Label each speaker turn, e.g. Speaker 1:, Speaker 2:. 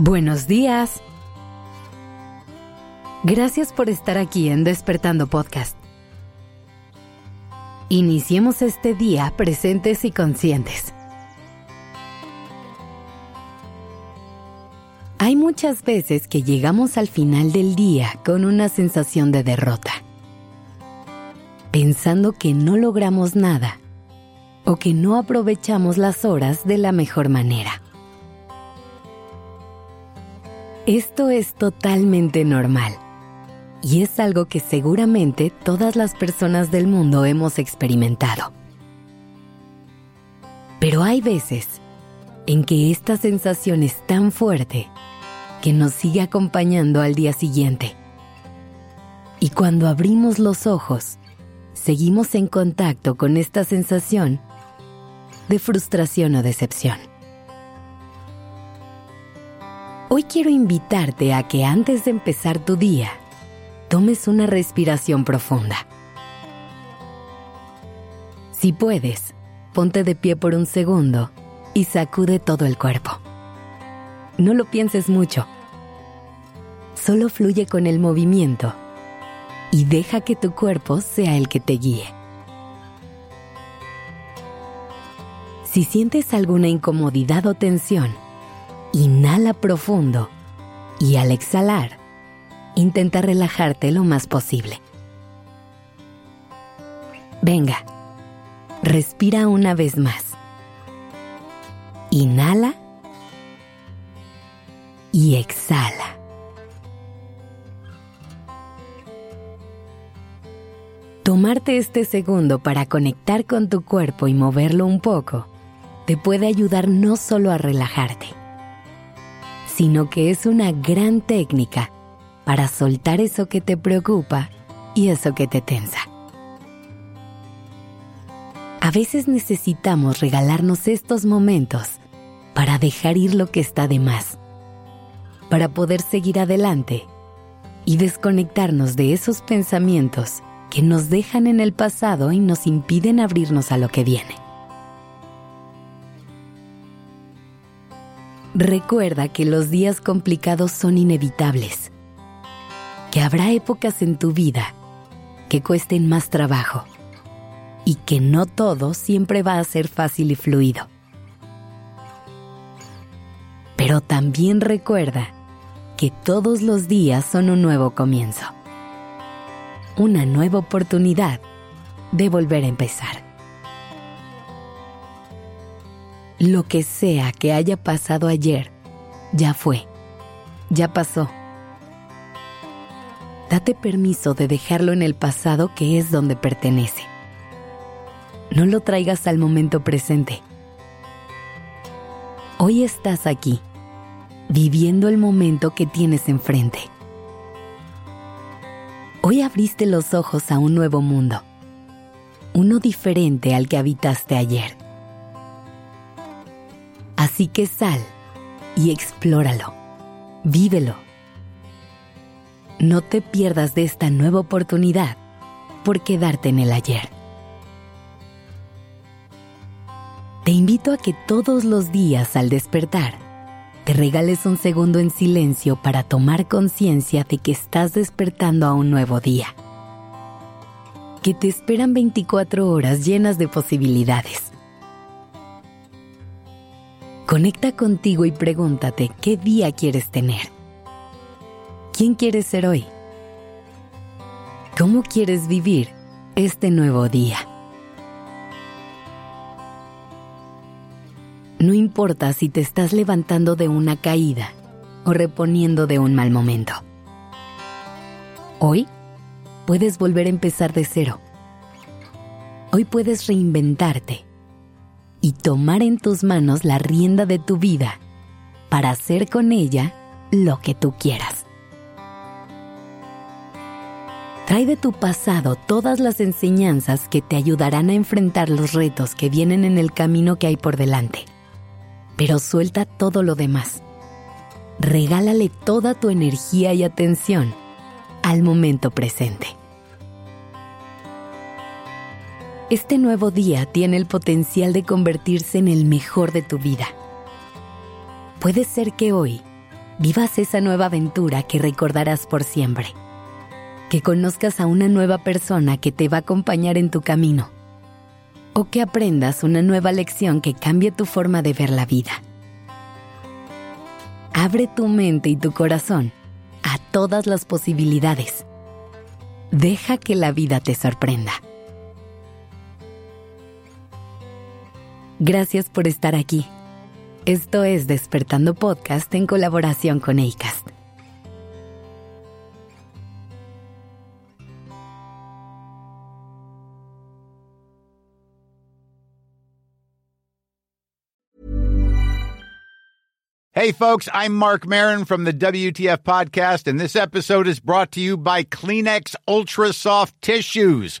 Speaker 1: Buenos días. Gracias por estar aquí en Despertando Podcast. Iniciemos este día presentes y conscientes. Hay muchas veces que llegamos al final del día con una sensación de derrota, pensando que no logramos nada o que no aprovechamos las horas de la mejor manera. Esto es totalmente normal y es algo que seguramente todas las personas del mundo hemos experimentado. Pero hay veces en que esta sensación es tan fuerte que nos sigue acompañando al día siguiente. Y cuando abrimos los ojos, seguimos en contacto con esta sensación de frustración o decepción. Hoy quiero invitarte a que antes de empezar tu día, tomes una respiración profunda. Si puedes, ponte de pie por un segundo y sacude todo el cuerpo. No lo pienses mucho. Solo fluye con el movimiento y deja que tu cuerpo sea el que te guíe. Si sientes alguna incomodidad o tensión, Inhala profundo y al exhalar, intenta relajarte lo más posible. Venga, respira una vez más. Inhala y exhala. Tomarte este segundo para conectar con tu cuerpo y moverlo un poco te puede ayudar no solo a relajarte, sino que es una gran técnica para soltar eso que te preocupa y eso que te tensa. A veces necesitamos regalarnos estos momentos para dejar ir lo que está de más, para poder seguir adelante y desconectarnos de esos pensamientos que nos dejan en el pasado y nos impiden abrirnos a lo que viene. Recuerda que los días complicados son inevitables, que habrá épocas en tu vida que cuesten más trabajo y que no todo siempre va a ser fácil y fluido. Pero también recuerda que todos los días son un nuevo comienzo, una nueva oportunidad de volver a empezar. Lo que sea que haya pasado ayer, ya fue, ya pasó. Date permiso de dejarlo en el pasado que es donde pertenece. No lo traigas al momento presente. Hoy estás aquí, viviendo el momento que tienes enfrente. Hoy abriste los ojos a un nuevo mundo, uno diferente al que habitaste ayer. Así que sal y explóralo, vívelo. No te pierdas de esta nueva oportunidad por quedarte en el ayer. Te invito a que todos los días al despertar te regales un segundo en silencio para tomar conciencia de que estás despertando a un nuevo día. Que te esperan 24 horas llenas de posibilidades Conecta contigo y pregúntate qué día quieres tener. ¿Quién quieres ser hoy? ¿Cómo quieres vivir este nuevo día? No importa si te estás levantando de una caída o reponiendo de un mal momento. Hoy puedes volver a empezar de cero. Hoy puedes reinventarte y tomar en tus manos la rienda de tu vida para hacer con ella lo que tú quieras. Trae de tu pasado todas las enseñanzas que te ayudarán a enfrentar los retos que vienen en el camino que hay por delante. Pero suelta todo lo demás. Regálale toda tu energía y atención al momento presente. Este nuevo día tiene el potencial de convertirse en el mejor de tu vida. Puede ser que hoy vivas esa nueva aventura que recordarás por siempre. Que conozcas a una nueva persona que te va a acompañar en tu camino. O que aprendas una nueva lección que cambie tu forma de ver la vida. Abre tu mente y tu corazón a todas las posibilidades. Deja que la vida te sorprenda. Gracias por estar aquí. Esto es Despertando Podcast en colaboración con ACAST.
Speaker 2: Hey, folks, I'm Mark Marin from the WTF Podcast, and this episode is brought to you by Kleenex Ultra Soft Tissues